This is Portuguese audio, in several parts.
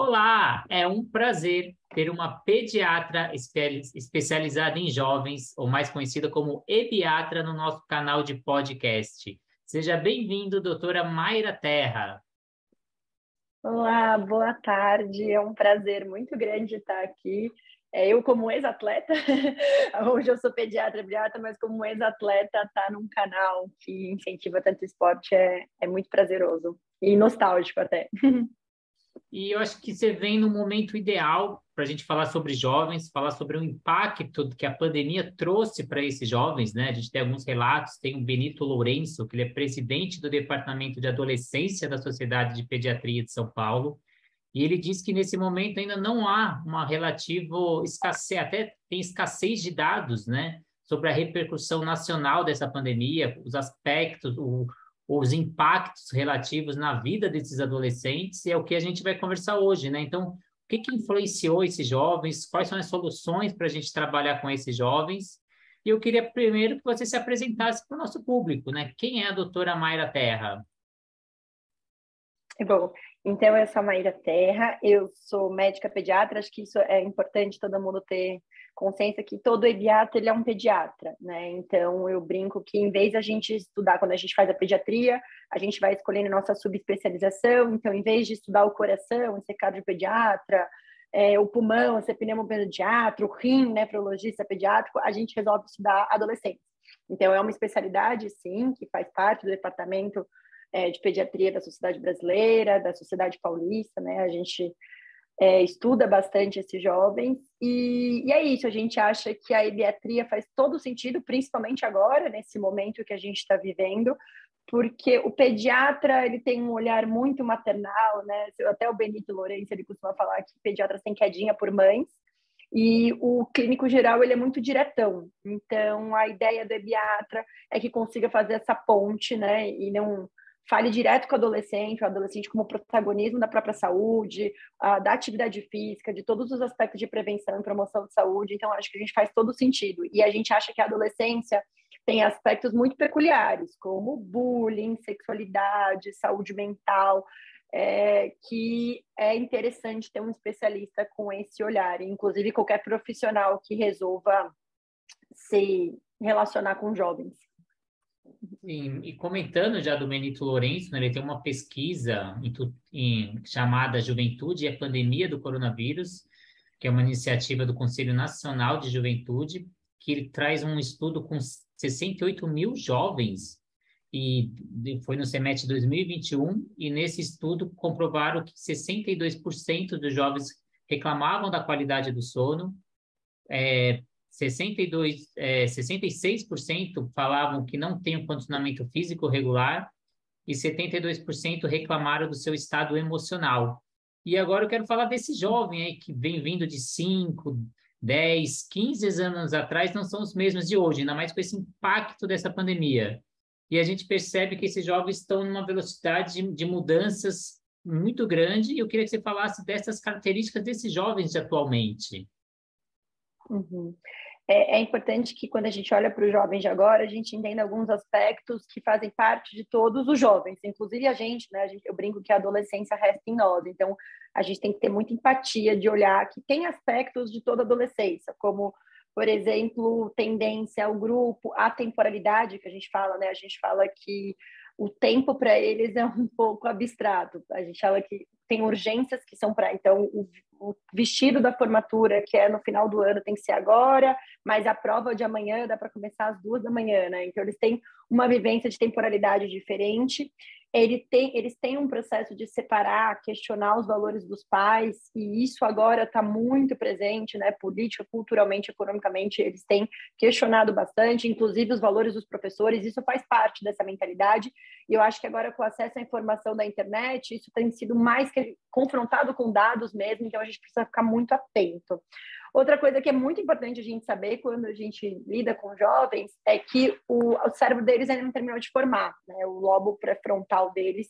Olá, é um prazer ter uma pediatra especializada em jovens, ou mais conhecida como ebiatra, no nosso canal de podcast. Seja bem-vindo, doutora Mayra Terra. Olá, boa tarde. É um prazer muito grande estar aqui. É, eu, como ex-atleta, hoje eu sou pediatra, pediatra, mas como ex-atleta, estar tá num canal que incentiva tanto esporte é, é muito prazeroso e nostálgico até. E eu acho que você vem no momento ideal para a gente falar sobre jovens, falar sobre o impacto que a pandemia trouxe para esses jovens, né? A gente tem alguns relatos, tem o Benito Lourenço, que ele é presidente do Departamento de Adolescência da Sociedade de Pediatria de São Paulo, e ele diz que nesse momento ainda não há uma relativa escassez, até tem escassez de dados, né? Sobre a repercussão nacional dessa pandemia, os aspectos, o, os impactos relativos na vida desses adolescentes, e é o que a gente vai conversar hoje, né? Então, o que, que influenciou esses jovens? Quais são as soluções para a gente trabalhar com esses jovens? E eu queria primeiro que você se apresentasse para o nosso público, né? Quem é a doutora Mayra Terra? Bom, então eu sou a Mayra Terra, eu sou médica pediatra, acho que isso é importante todo mundo ter consciência que todo pediatra ele é um pediatra, né? Então eu brinco que em vez a gente estudar quando a gente faz a pediatria, a gente vai escolhendo nossa subespecialização. Então, em vez de estudar o coração, ser cardiopediatra, é, o pulmão, ser pneumopediatra, o rim, nefrologista pediátrico, a gente resolve estudar adolescentes. Então, é uma especialidade, sim, que faz parte do departamento é, de pediatria da Sociedade Brasileira, da Sociedade Paulista, né? A gente é, estuda bastante esses jovens e, e, é isso, a gente acha que a pediatria faz todo sentido, principalmente agora, nesse momento que a gente está vivendo, porque o pediatra ele tem um olhar muito maternal, né? Até o Benito Lourenço ele costuma falar que pediatras têm quedinha por mães, e o clínico geral ele é muito diretão. Então a ideia do pediatra é que consiga fazer essa ponte, né? E não fale direto com o adolescente, o adolescente como protagonismo da própria saúde, uh, da atividade física, de todos os aspectos de prevenção e promoção de saúde. Então, acho que a gente faz todo sentido. E a gente acha que a adolescência tem aspectos muito peculiares, como bullying, sexualidade, saúde mental, é, que é interessante ter um especialista com esse olhar. Inclusive, qualquer profissional que resolva se relacionar com jovens. Sim, e comentando já do Benito Lourenço, né, ele tem uma pesquisa em, em, chamada Juventude e a Pandemia do Coronavírus, que é uma iniciativa do Conselho Nacional de Juventude, que ele traz um estudo com 68 mil jovens, e foi no semestre 2021, e nesse estudo comprovaram que 62% dos jovens reclamavam da qualidade do sono, é, 62, é, 66% falavam que não tem um condicionamento físico regular e 72% reclamaram do seu estado emocional. E agora eu quero falar desse jovem aí que vem vindo de 5, 10, 15 anos atrás, não são os mesmos de hoje, ainda mais com esse impacto dessa pandemia. E a gente percebe que esses jovens estão numa velocidade de, de mudanças muito grande, e eu queria que você falasse dessas características desses jovens de atualmente. Uhum é, é, importante que quando a gente olha para os jovens de agora, a gente entenda alguns aspectos que fazem parte de todos os jovens, inclusive a gente, né? A gente, eu brinco que a adolescência resta em nós, então a gente tem que ter muita empatia de olhar que tem aspectos de toda adolescência, como por exemplo, tendência ao grupo, a temporalidade que a gente fala, né? A gente fala que o tempo para eles é um pouco abstrato. A gente fala que tem urgências que são para. Então, o, o, vestido da formatura, que é no final do ano, tem que ser agora, mas a prova de amanhã dá para começar às duas da manhã, né? Então, eles têm uma vivência de temporalidade diferente ele tem, eles têm um processo de separar, questionar os valores dos pais, e isso agora está muito presente, né? Política, culturalmente, economicamente, eles têm questionado bastante, inclusive os valores dos professores, isso faz parte dessa mentalidade, e eu acho que agora, com acesso à informação da internet, isso tem sido mais que confrontado com dados mesmo, então a gente precisa ficar muito atento. Outra coisa que é muito importante a gente saber quando a gente lida com jovens é que o, o cérebro deles ainda não terminou de formar, né? O lobo pré-frontal deles,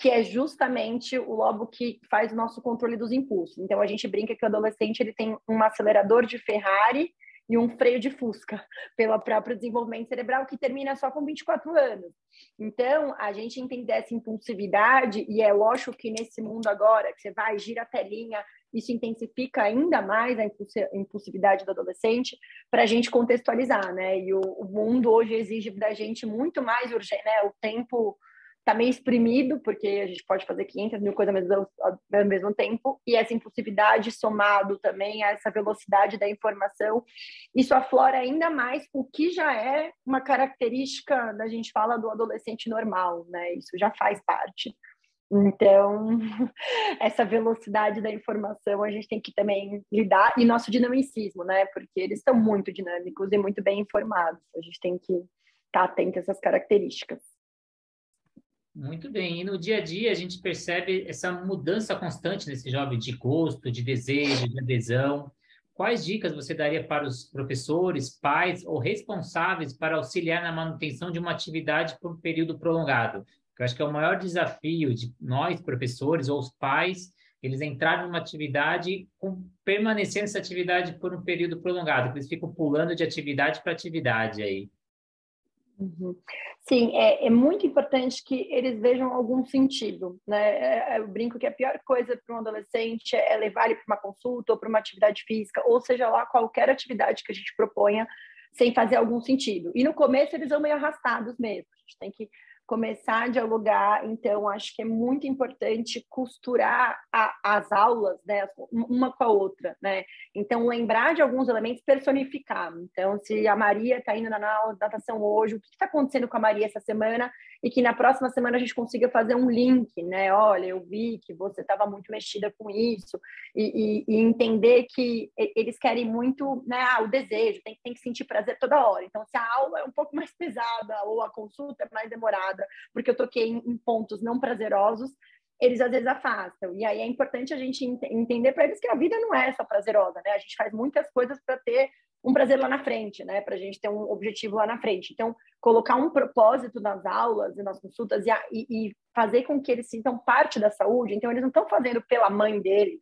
que é justamente o lobo que faz o nosso controle dos impulsos. Então a gente brinca que o adolescente ele tem um acelerador de Ferrari e um freio de fusca pelo próprio desenvolvimento cerebral que termina só com 24 anos. Então, a gente entender essa impulsividade, e é lógico que nesse mundo agora, que você vai, gira a telinha, isso intensifica ainda mais a impulsividade do adolescente, para a gente contextualizar, né? E o, o, mundo hoje exige da gente muito mais urgente, né? O tempo está meio exprimido, porque a gente pode fazer 500 mil coisas ao mesmo, ao mesmo tempo, e essa impulsividade somado também a essa velocidade da informação, isso aflora ainda mais o que já é uma característica, da gente fala do adolescente normal, né? Isso já faz parte. Então, essa velocidade da informação a gente tem que também lidar, e nosso dinamicismo, né? Porque eles estão muito dinâmicos e muito bem informados. A gente tem que estar atento a essas características. Muito bem. E no dia a dia a gente percebe essa mudança constante nesse jovem de gosto, de desejo, de adesão. Quais dicas você daria para os professores, pais ou responsáveis para auxiliar na manutenção de uma atividade por um período prolongado? Eu acho que é o maior desafio de nós, professores ou os pais, eles entrarem numa atividade com permanecer nessa atividade por um período prolongado, eles ficam pulando de atividade para atividade aí. Uhum. Sim, é, é, muito importante que eles vejam algum sentido, né? É, é, eu brinco que a pior coisa para um adolescente é levar ele para uma consulta ou para uma atividade física, ou seja lá qualquer atividade que a gente proponha sem fazer algum sentido. E no começo eles vão meio arrastados mesmo. A gente tem que começar a dialogar. Então, acho que é muito importante costurar a, as aulas, né, uma com a outra, né? Então, lembrar de alguns elementos, personificar. Então, se a Maria está indo na aula natação hoje, o que está acontecendo com a Maria essa semana? E que na próxima semana a gente consiga fazer um link, né? Olha, eu vi que você estava muito mexida com isso, e, e, e, entender que eles querem muito, né? Ah, o desejo, tem, tem que sentir prazer toda hora. Então, se a aula é um pouco mais pesada ou a consulta é mais demorada, porque eu toquei em, em pontos não prazerosos, eles às vezes afastam. E aí é importante a gente ent entender para eles que a vida não é só prazerosa, né? A gente faz muitas coisas para ter um prazer lá na frente, né? Para a gente ter um objetivo lá na frente. Então, colocar um propósito nas aulas e nas consultas e, e, e fazer com que eles sintam parte da saúde. Então, eles não estão fazendo pela mãe deles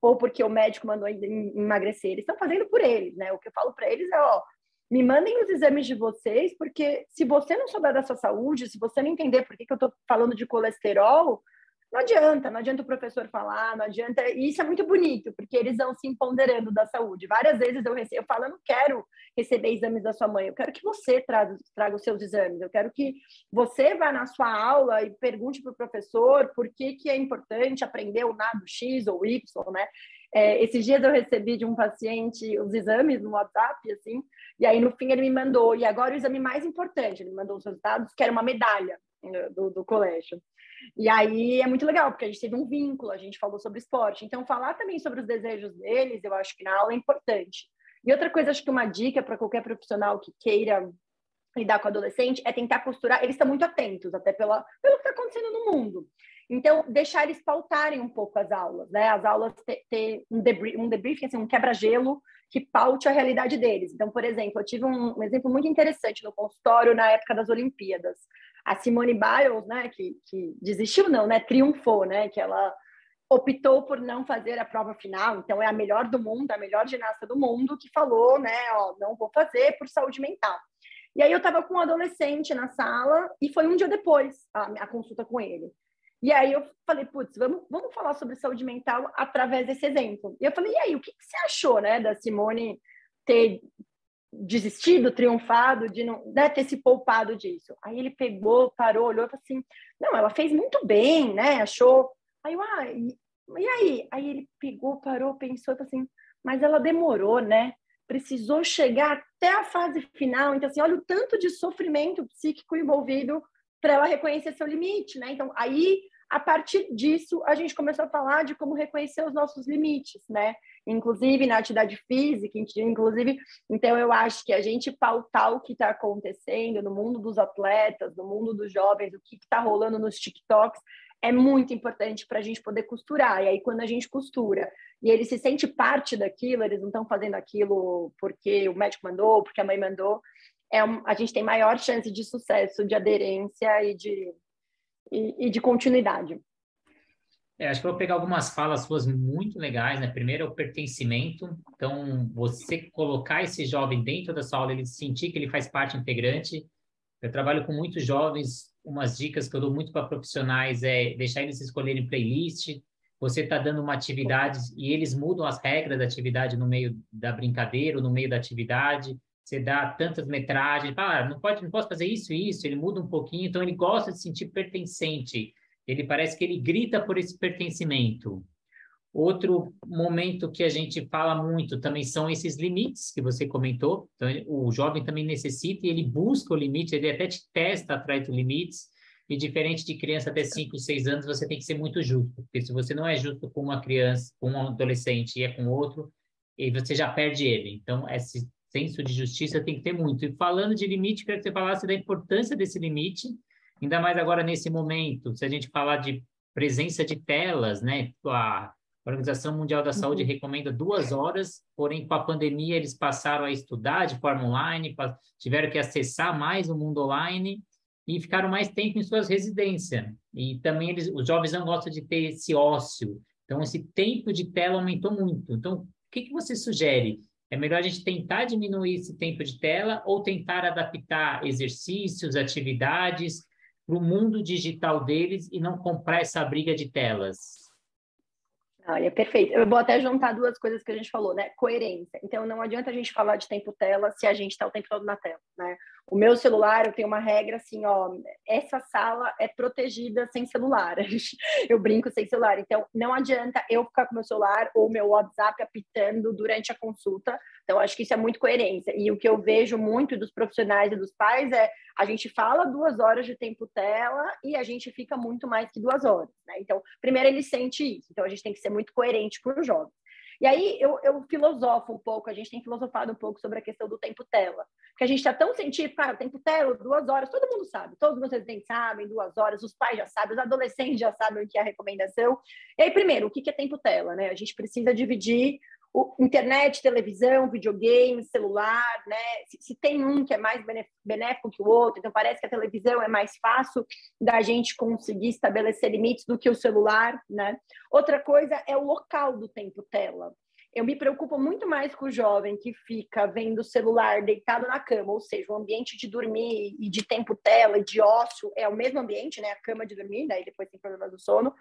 ou porque o médico mandou emagrecer. Eles estão fazendo por eles, né? O que eu falo para eles é, ó, me mandem os exames de vocês, porque se você não souber da sua saúde, se você não entender por que, que eu estou falando de colesterol, não adianta, não adianta o professor falar, não adianta. E isso é muito bonito, porque eles vão se empoderando da saúde. Várias vezes eu recebo, eu falo, eu não quero receber exames da sua mãe, eu quero que você traga, traga os seus exames, eu quero que você vá na sua aula e pergunte para o professor por que, que é importante aprender o nado X ou Y, né? É, esses dias eu recebi de um paciente os exames no WhatsApp, assim, e aí no fim ele me mandou, e agora o exame mais importante, ele me mandou os resultados, que era uma medalha do, do colégio. E aí é muito legal, porque a gente teve um vínculo, a gente falou sobre esporte. Então, falar também sobre os desejos deles, eu acho que na aula é importante. E outra coisa, acho que uma dica para qualquer profissional que queira lidar com adolescente é tentar costurar. Eles estão muito atentos, até pela, pelo que está acontecendo no mundo. Então, deixar eles pautarem um pouco as aulas, né? As aulas ter, ter um, debrief, um debriefing, assim, um quebra-gelo que paute a realidade deles. Então, por exemplo, eu tive um, um, exemplo muito interessante no consultório na época das Olimpíadas. A Simone Biles, né, que, que desistiu não, né, triunfou, né, que ela optou por não fazer a prova final, então é a melhor do mundo, a melhor ginasta do mundo, que falou, né, ó, não vou fazer por saúde mental. E aí eu estava com um adolescente na sala e foi um dia depois a, a consulta com ele. E aí eu falei, putz, vamos, vamos falar sobre saúde mental através desse exemplo. E eu falei, e aí, o que, que você achou, né, da Simone ter desistido, triunfado, de não né, ter se poupado disso? Aí ele pegou, parou, olhou e falou assim, não, ela fez muito bem, né, achou. Aí eu, ah, e, e aí? Aí ele pegou, parou, pensou e falou assim, mas ela demorou, né? Precisou chegar até a fase final. Então, assim, olha o tanto de sofrimento psíquico envolvido para ela reconhecer seu limite, né? Então, aí, a partir disso, a gente começou a falar de como reconhecer os nossos limites, né? Inclusive na atividade física, inclusive, então eu acho que a gente pautar o que está acontecendo no mundo dos atletas, no mundo dos jovens, o que está rolando nos TikToks, é muito importante para a gente poder costurar. E aí, quando a gente costura e ele se sente parte daquilo, eles não estão fazendo aquilo porque o médico mandou, porque a mãe mandou, é um, a gente tem maior chance de sucesso, de aderência e de, e, e de continuidade. É, acho que eu vou pegar algumas falas suas muito legais, né? Primeiro é o pertencimento. Então, você colocar esse jovem dentro da sua aula, ele sentir que ele faz parte integrante. Eu trabalho com muitos jovens, umas dicas que eu dou muito para profissionais é deixar eles escolherem playlist. Você está dando uma atividade e eles mudam as regras da atividade no meio da brincadeira, no meio da atividade. Você dá tantas metragens, ah, não pode, não posso fazer isso e isso. Ele muda um pouquinho, então ele gosta de se sentir pertencente ele parece que ele grita por esse pertencimento. Outro momento que a gente fala muito também são esses limites que você comentou. Então, o jovem também necessita e ele busca o limite, ele até te testa atrás dos limites. E diferente de criança até 5, 6 anos, você tem que ser muito justo. Porque se você não é justo com uma criança, com um adolescente e é com outro, e você já perde ele. Então, esse senso de justiça tem que ter muito. E falando de limite, quero que você falasse da importância desse limite Ainda mais agora nesse momento, se a gente falar de presença de telas, né? A Organização Mundial da Saúde uhum. recomenda duas horas, porém com a pandemia eles passaram a estudar de forma online, tiveram que acessar mais o mundo online e ficaram mais tempo em suas residências. E também eles, os jovens não gostam de ter esse ócio. Então esse tempo de tela aumentou muito. Então o que, que você sugere? É melhor a gente tentar diminuir esse tempo de tela ou tentar adaptar exercícios, atividades para o mundo digital deles e não comprar essa briga de telas? Olha, perfeito. Eu vou até juntar duas coisas que a gente falou, né? Coerência. Então, não adianta a gente falar de tempo tela se a gente está o tempo todo na tela, né? O meu celular, eu tenho uma regra assim, ó, essa sala é protegida sem celular. Eu brinco sem celular. Então, não adianta eu ficar com meu celular ou meu WhatsApp apitando durante a consulta. Então, acho que isso é muito coerência. E o que eu vejo muito dos profissionais e dos pais é a gente fala duas horas de tempo tela e a gente fica muito mais que duas horas, né? Então, primeiro ele sente isso. Então, a gente tem que ser muito coerente com o jovem. E aí eu, eu filosofo um pouco, a gente tem filosofado um pouco sobre a questão do tempo tela. Porque a gente está tão científico, cara, tempo tela, duas horas, todo mundo sabe, todos os meus residentes sabem, duas horas, os pais já sabem, os adolescentes já sabem o que é a recomendação. E aí, primeiro, o que é tempo tela, né? A gente precisa dividir o, internet, televisão, videogame, celular, né? Se, se, tem um que é mais benéfico que o outro, então parece que a televisão é mais fácil da gente conseguir estabelecer limites do que o celular, né? Outra coisa é o local do tempo tela. Eu me preocupo muito mais com o jovem que fica vendo o celular deitado na cama, ou seja, o ambiente de dormir e de tempo tela e de ócio é o mesmo ambiente, né? A cama de dormir, daí depois tem problema do sono.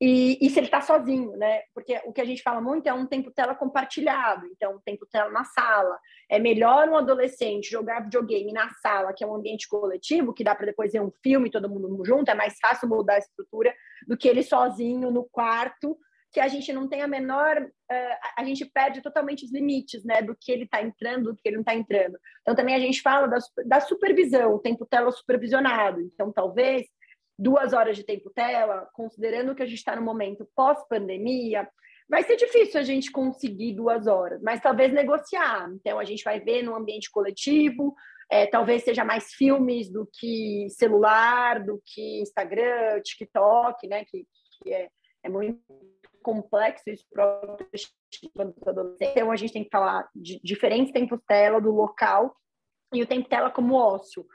E, e se ele está sozinho, né? Porque o que a gente fala muito é um tempo tela compartilhado, então um tempo tela na sala. É melhor um adolescente jogar videogame na sala, que é um ambiente coletivo, que dá para depois ver um filme todo mundo junto, é mais fácil mudar a estrutura do que ele sozinho no quarto, que a gente não tem a menor, uh, a gente perde totalmente os limites, né, do que ele está entrando, do que ele não está entrando. Então também a gente fala da, da supervisão, o tempo tela supervisionado. Então talvez duas horas de tempo tela, considerando que a gente está no momento pós-pandemia, vai ser difícil a gente conseguir duas horas, mas talvez negociar. Então, a gente vai ver no ambiente coletivo, é, talvez seja mais filmes do que celular, do que Instagram, TikTok, né? Que, que é, é muito complexo isso próprio Então, a gente tem que falar de diferentes tempos tela, do local, e o tempo tela como ócio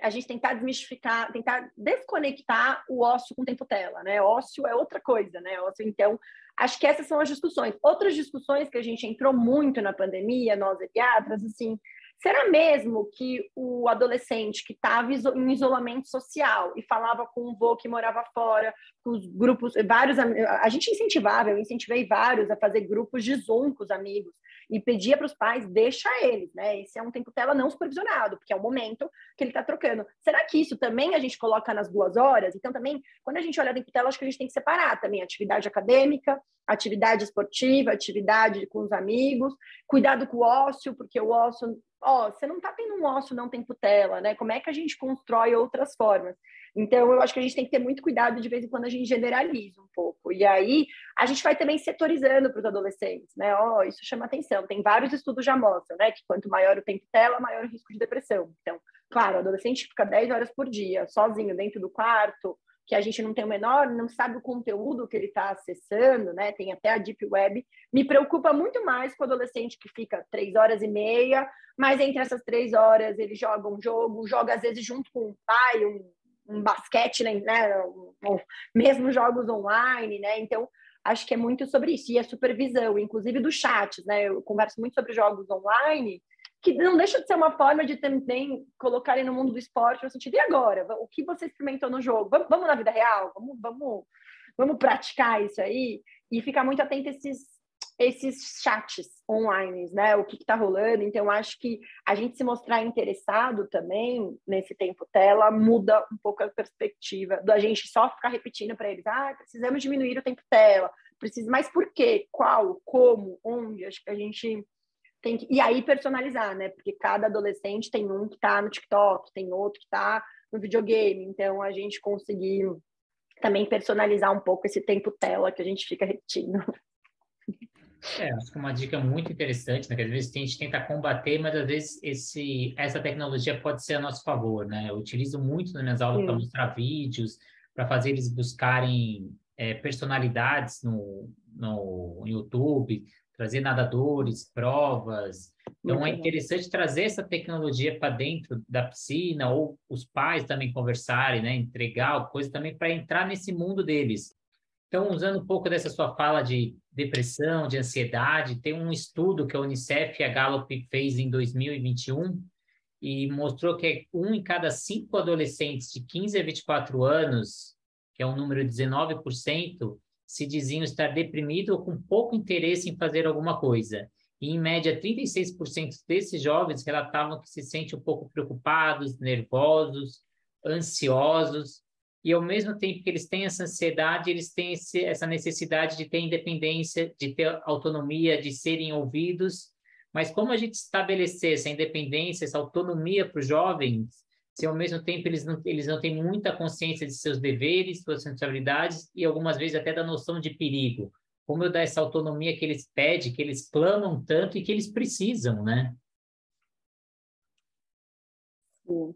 a gente tentar desmistificar, tentar desconectar o ócio com o tempo tela, né? Ócio é outra coisa, né? Ócio, então, acho que essas são as discussões. Outras discussões que a gente entrou muito na pandemia, nós pediatras, assim, será mesmo que o adolescente que estava em isolamento social e falava com um vô que morava fora, com os grupos, vários, a gente incentivava, eu incentivei vários a fazer grupos de Zoom com os amigos, e pedia para os pais, deixa eles, né? Esse é um tempo tela não supervisionado, porque é o momento que ele está trocando. Será que isso também a gente coloca nas duas horas? Então, também, quando a gente olha tempo tela, acho que a gente tem que separar também atividade acadêmica, atividade esportiva, atividade com os amigos, cuidado com o ócio, porque o ócio, ó, você não está tendo um ócio não tempo tela, né? Como é que a gente constrói outras formas? Então, eu acho que a gente tem que ter muito cuidado de vez em quando a gente generaliza um pouco. E aí, a gente vai também setorizando para os adolescentes, né? Ó, oh, isso chama atenção. Tem vários estudos já mostram, né? Que quanto maior o tempo tela, maior o risco de depressão. Então, claro, o adolescente fica 10 horas por dia, sozinho, dentro do quarto, que a gente não tem o menor, não sabe o conteúdo que ele está acessando, né? Tem até a Deep Web. Me preocupa muito mais com o adolescente que fica três horas e meia, mas entre essas três horas ele joga um jogo, joga às vezes junto com um pai, um um basquete, né? Um, um, mesmo jogos online, né? Então, acho que é muito sobre isso. E a supervisão, inclusive dos chats, né? Eu converso muito sobre jogos online, que não deixa de ser uma forma de também colocar ele no mundo do esporte, no sentido, e agora? O que você experimentou no jogo? Vamos, vamos na vida real? Vamos, vamos, vamos praticar isso aí? E ficar muito atento a esses esses chats online, né? O que está rolando. Então, acho que a gente se mostrar interessado também nesse tempo tela muda um pouco a perspectiva da gente só ficar repetindo para eles: ah, precisamos diminuir o tempo tela. Precisa, mas por quê? Qual? Como? Onde? Acho que a gente tem que. E aí personalizar, né? Porque cada adolescente tem um que está no TikTok, tem outro que está no videogame. Então, a gente conseguir também personalizar um pouco esse tempo tela que a gente fica repetindo. É, acho que é uma dica muito interessante, né? Que às vezes a gente tenta combater, mas às vezes esse, essa tecnologia pode ser a nosso favor, né? Eu utilizo muito nas minhas aulas para mostrar vídeos, para fazer eles buscarem é, personalidades no, no YouTube, trazer nadadores, provas. Então muito é interessante bom. trazer essa tecnologia para dentro da piscina, ou os pais também conversarem, né? Entregar coisa também para entrar nesse mundo deles. Então, usando um pouco dessa sua fala de depressão, de ansiedade, tem um estudo que a Unicef e a Gallup fez em 2021 e mostrou que um em cada cinco adolescentes de 15 a 24 anos, que é um número de 19%, se diziam estar deprimido ou com pouco interesse em fazer alguma coisa. E, em média, 36% desses jovens relatavam que se sentem um pouco preocupados, nervosos, ansiosos, e ao mesmo tempo que eles têm essa ansiedade, eles têm esse, essa necessidade de ter independência, de ter autonomia, de serem ouvidos. Mas como a gente estabelecer essa independência, essa autonomia para os jovens, se ao mesmo tempo eles não, eles não têm muita consciência de seus deveres, suas responsabilidades e algumas vezes até da noção de perigo? Como eu dar essa autonomia que eles pedem, que eles clamam tanto e que eles precisam, né? Sim.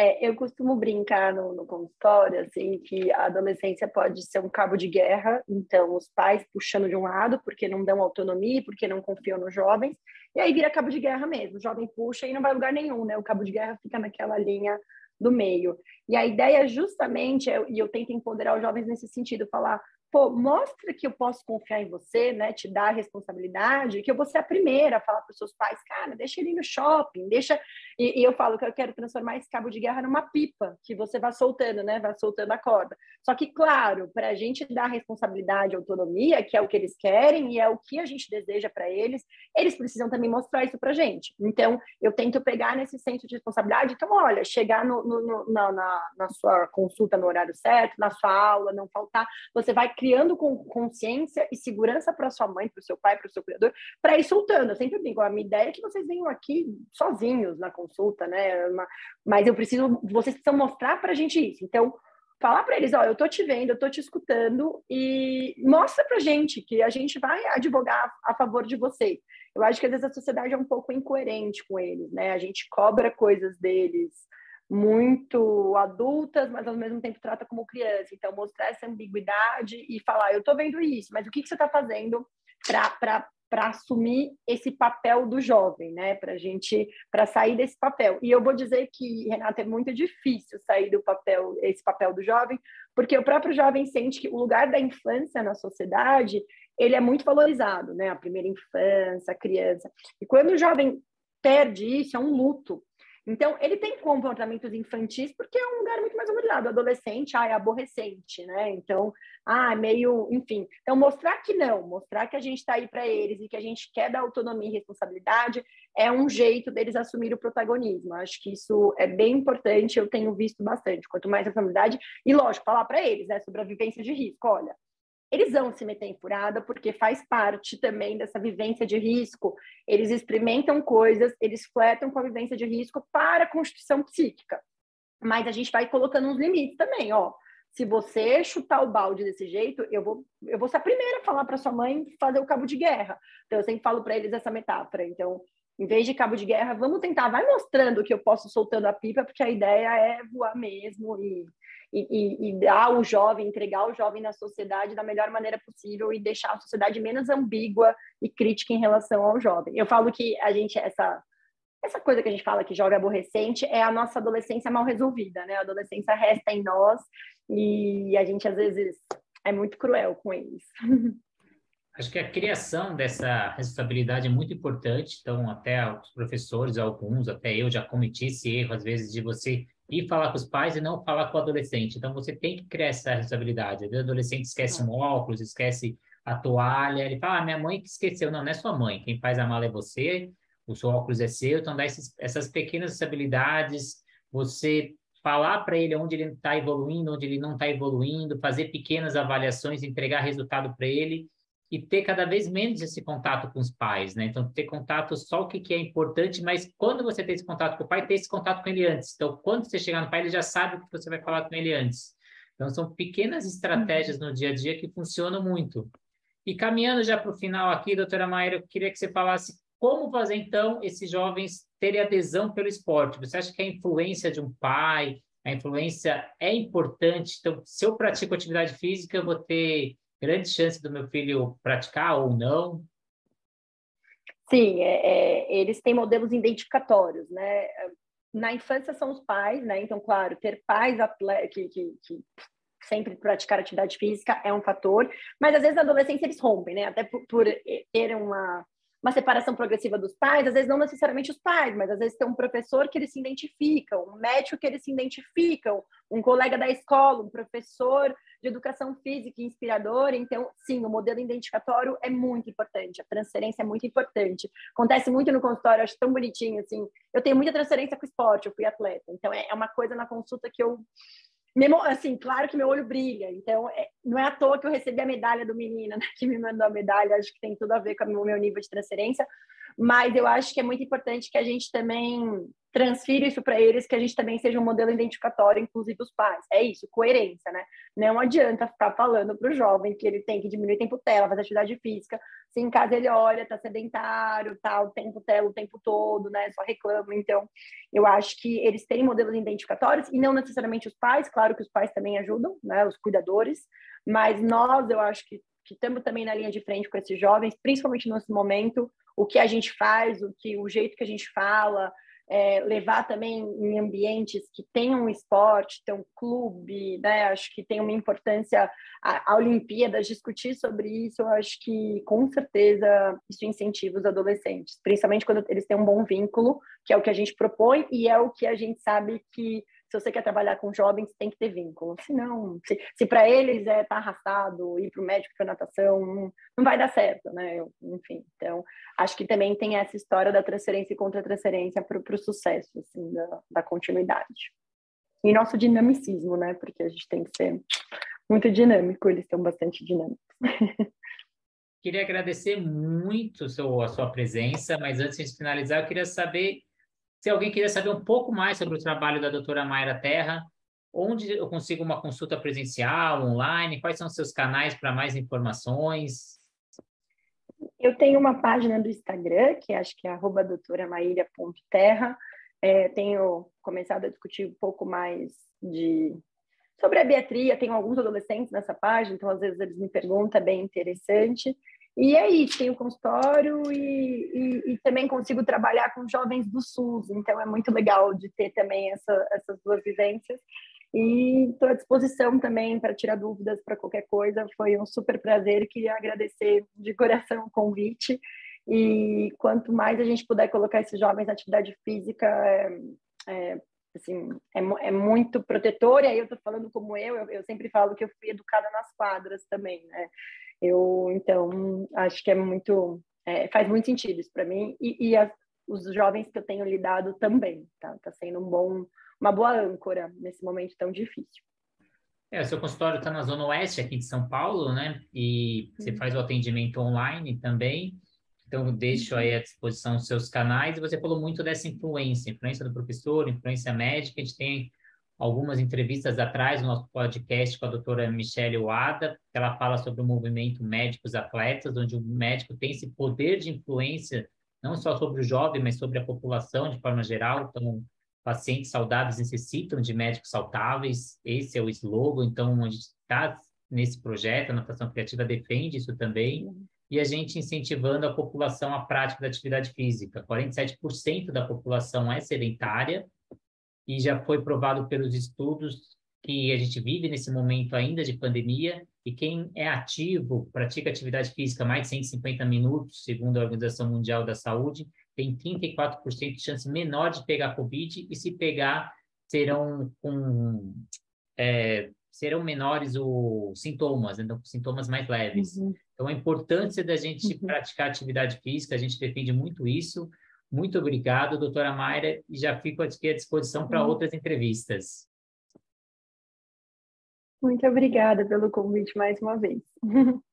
É, eu costumo brincar no, no consultório, assim, que a adolescência pode ser um cabo de guerra, então os pais puxando de um lado porque não dão autonomia, porque não confiam nos jovens, e aí vira cabo de guerra mesmo, o jovem puxa e não vai lugar nenhum, né? O cabo de guerra fica naquela linha do meio. E a ideia justamente, é, e eu tento empoderar os jovens nesse sentido, falar, pô, mostra que eu posso confiar em você, né? Te dar a responsabilidade, que eu vou ser a primeira a falar para os seus pais, cara, deixa ele ir no shopping, deixa. E, e, eu falo que eu quero transformar esse cabo de guerra numa pipa, que você vai soltando, né? Vai soltando a corda. Só que, claro, para a gente dar responsabilidade, autonomia, que é o que eles querem e é o que a gente deseja para eles, eles precisam também mostrar isso para gente. Então, eu tento pegar nesse senso de responsabilidade. Então, olha, chegar no, no, no, na, na, na sua consulta no horário certo, na sua aula, não faltar, você vai criando consciência e segurança para sua mãe, para o seu pai, para o seu criador, para ir soltando. Eu sempre digo, a minha ideia é que vocês venham aqui sozinhos na consulta, né? Mas eu preciso, vocês precisam mostrar para a gente isso. Então, falar para eles, ó, eu tô te vendo, eu tô te escutando e mostra pra gente que a gente vai advogar a favor de vocês. Eu acho que às vezes a sociedade é um pouco incoerente com eles, né? A gente cobra coisas deles muito adultas, mas ao mesmo tempo trata como criança. Então, mostrar essa ambiguidade e falar: eu estou vendo isso, mas o que, que você está fazendo para assumir esse papel do jovem, né? Para gente, para sair desse papel. E eu vou dizer que, Renata, é muito difícil sair do papel, esse papel do jovem, porque o próprio jovem sente que o lugar da infância na sociedade ele é muito valorizado, né? A primeira infância, a criança. E quando o jovem perde isso, é um luto, então, ele tem comportamentos infantis porque é um lugar muito mais valorizado. Adolescente, ah, é aborrecente, né? Então, ah, meio, enfim. Então, mostrar que não, mostrar que a gente está aí para eles e que a gente quer dar autonomia e responsabilidade é um jeito deles assumir o protagonismo. Acho que isso é bem importante, eu tenho visto bastante. Quanto mais responsabilidade, e lógico, falar para eles, né, sobre a vivência de risco. Olha, eles vão se meter em furada porque faz parte também dessa vivência de risco. Eles experimentam coisas, eles fletam com a vivência de risco para a constituição psíquica. Mas a gente vai colocando uns limites também, ó. Se você chutar o balde desse jeito, eu vou, eu vou ser a primeira a falar para sua mãe fazer o cabo de guerra. Então eu sempre falo para eles essa metáfora. Então, em vez de cabo de guerra, vamos tentar, vai mostrando que eu posso soltando a pipa, porque a ideia é voar mesmo e e, e, e, dar o jovem, entregar o jovem na sociedade da melhor maneira possível e deixar a sociedade menos ambígua e crítica em relação ao jovem. Eu falo que a gente, essa essa coisa que a gente fala que jovem aborrecente é a nossa adolescência mal resolvida, né? A adolescência resta em nós e a gente às vezes é muito cruel com eles. Acho que a criação dessa responsabilidade é muito importante. Então, até os professores, alguns, até eu já cometi esse erro, às vezes, de você ir falar com os pais e não falar com o adolescente. Então, você tem que criar essa responsabilidade. O adolescente esquece um óculos, esquece a toalha. Ele fala, ah, minha mãe que esqueceu. Não, não é sua mãe. Quem faz a mala é você, o seu óculos é seu. Então, dá esses, essas pequenas habilidades, você falar para ele onde ele está evoluindo, onde ele não está evoluindo, fazer pequenas avaliações, entregar resultado para ele e ter cada vez menos esse contato com os pais, né? Então, ter contato só o que, que é importante, mas quando você tem esse contato com o pai, ter esse contato com ele antes. Então, quando você chegar no pai, ele já sabe o que você vai falar com ele antes. Então, são pequenas estratégias no dia a dia que funcionam muito. E caminhando já para o final aqui, doutora Maia, eu queria que você falasse como fazer, então, esses jovens terem adesão pelo esporte. Você acha que a influência de um pai, a influência é importante? Então, se eu pratico atividade física, eu vou ter grande chance do meu filho praticar ou não? Sim, é, é, eles têm modelos identificatórios, né? Na infância são os pais, né? Então, claro, ter pais que, que, que sempre praticar atividade física é um fator, mas às vezes na adolescência eles rompem, né? Até por, por ter uma uma separação progressiva dos pais, às vezes não necessariamente os pais, mas às vezes tem um professor que eles se identificam, um médico que eles se identificam, um colega da escola, um professor de educação física inspirador. Então, sim, o modelo identificatório é muito importante, a transferência é muito importante. Acontece muito no consultório, acho tão bonitinho, assim. Eu tenho muita transferência com esporte, eu fui atleta, então é, é uma coisa na consulta que eu assim, claro que meu olho brilha, então é, não é à toa que eu recebi a medalha do menino, né, que me mandou a medalha, acho que tem tudo a ver com o meu nível de transferência, mas eu acho que é muito importante que a gente também transfira isso para eles, que a gente também seja um modelo identificatório, inclusive os pais. É isso, coerência, né? Não adianta ficar falando para o jovem que ele tem que diminuir o tempo tela, fazer atividade física, se em casa ele olha, tá sedentário, tá o tempo tela o tempo todo, né? Só reclama. Então, eu acho que eles têm modelos identificatórios e não necessariamente os pais, claro que os pais também ajudam, né? Os cuidadores, mas nós, eu acho que que estamos também na linha de frente com esses jovens, principalmente nesse momento, o que a gente faz, o que o jeito que a gente fala, é, levar também em ambientes que tenham esporte, ter um clube, né? Acho que tem uma importância a, a Olimpíadas discutir sobre isso. Eu acho que com certeza isso incentiva os adolescentes, principalmente quando eles têm um bom vínculo, que é o que a gente propõe e é o que a gente sabe que se você quer trabalhar com jovens, tem que ter vínculo. Se, se para eles é estar tá arrastado, ir para o médico para natação, não, não, vai dar certo, né? Enfim, então, acho que também tem essa história da transferência e contra-transferência para o sucesso, assim, da, da continuidade. E nosso dinamicismo, né? Porque a gente tem que ser muito dinâmico, eles são bastante dinâmicos. Queria agradecer muito a sua presença, mas antes de finalizar, eu queria saber se alguém quiser saber um pouco mais sobre o trabalho da doutora Mayra Terra, onde eu consigo uma consulta presencial, online? Quais são os seus canais para mais informações? Eu tenho uma página do Instagram, que acho que é arroba doutoramaíra.terra. É, tenho começado a discutir um pouco mais de sobre a biatria. Tenho alguns adolescentes nessa página, então às vezes eles me perguntam, é bem interessante. E é isso, tenho consultório e, e, e, também consigo trabalhar com jovens do SUS, então é muito legal de ter também essa, essas duas vivências. E estou à disposição também para tirar dúvidas para qualquer coisa. Foi um super prazer. Queria agradecer de coração o convite. E quanto mais a gente puder colocar esses jovens na atividade física, é, é, assim, é, é, muito protetor. E aí eu estou falando como eu, eu, eu sempre falo que eu fui educada nas quadras também, né? Eu, então, acho que é muito, é, faz muito sentido isso para mim e, e as, os jovens que eu tenho lidado também, tá? Tá sendo um bom, uma boa âncora nesse momento tão difícil. É, o seu consultório está na Zona Oeste aqui de São Paulo, né? E você faz o atendimento online também. Então, deixo aí à disposição os seus canais. E você falou muito dessa influência, influência do professor, influência médica. A gente tem algumas entrevistas atrás no nosso podcast com a doutora Michelle Wada, que ela fala sobre o movimento Médicos Atletas, onde o médico tem esse poder de influência não só sobre o jovem, mas sobre a população de forma geral. Então, pacientes saudáveis necessitam de médicos saudáveis, esse é o slogan. Então, a gente está nesse projeto, a Natação Criativa defende isso também. E a gente incentivando a população à prática da atividade física. 47% da população é sedentária e já foi provado pelos estudos que a gente vive nesse momento ainda de pandemia e quem é ativo, pratica atividade física mais de 150 minutos, segundo a Organização Mundial da Saúde, tem 34% de chance menor de pegar Covid e se pegar serão com é, serão menores os sintomas, então sintomas mais leves. Uhum. Então a importância da gente uhum. praticar atividade física, a gente defende muito isso. Muito obrigado, doutora Mayra, e já fico aqui à disposição para uhum. outras entrevistas. Muito obrigada pelo convite mais uma vez.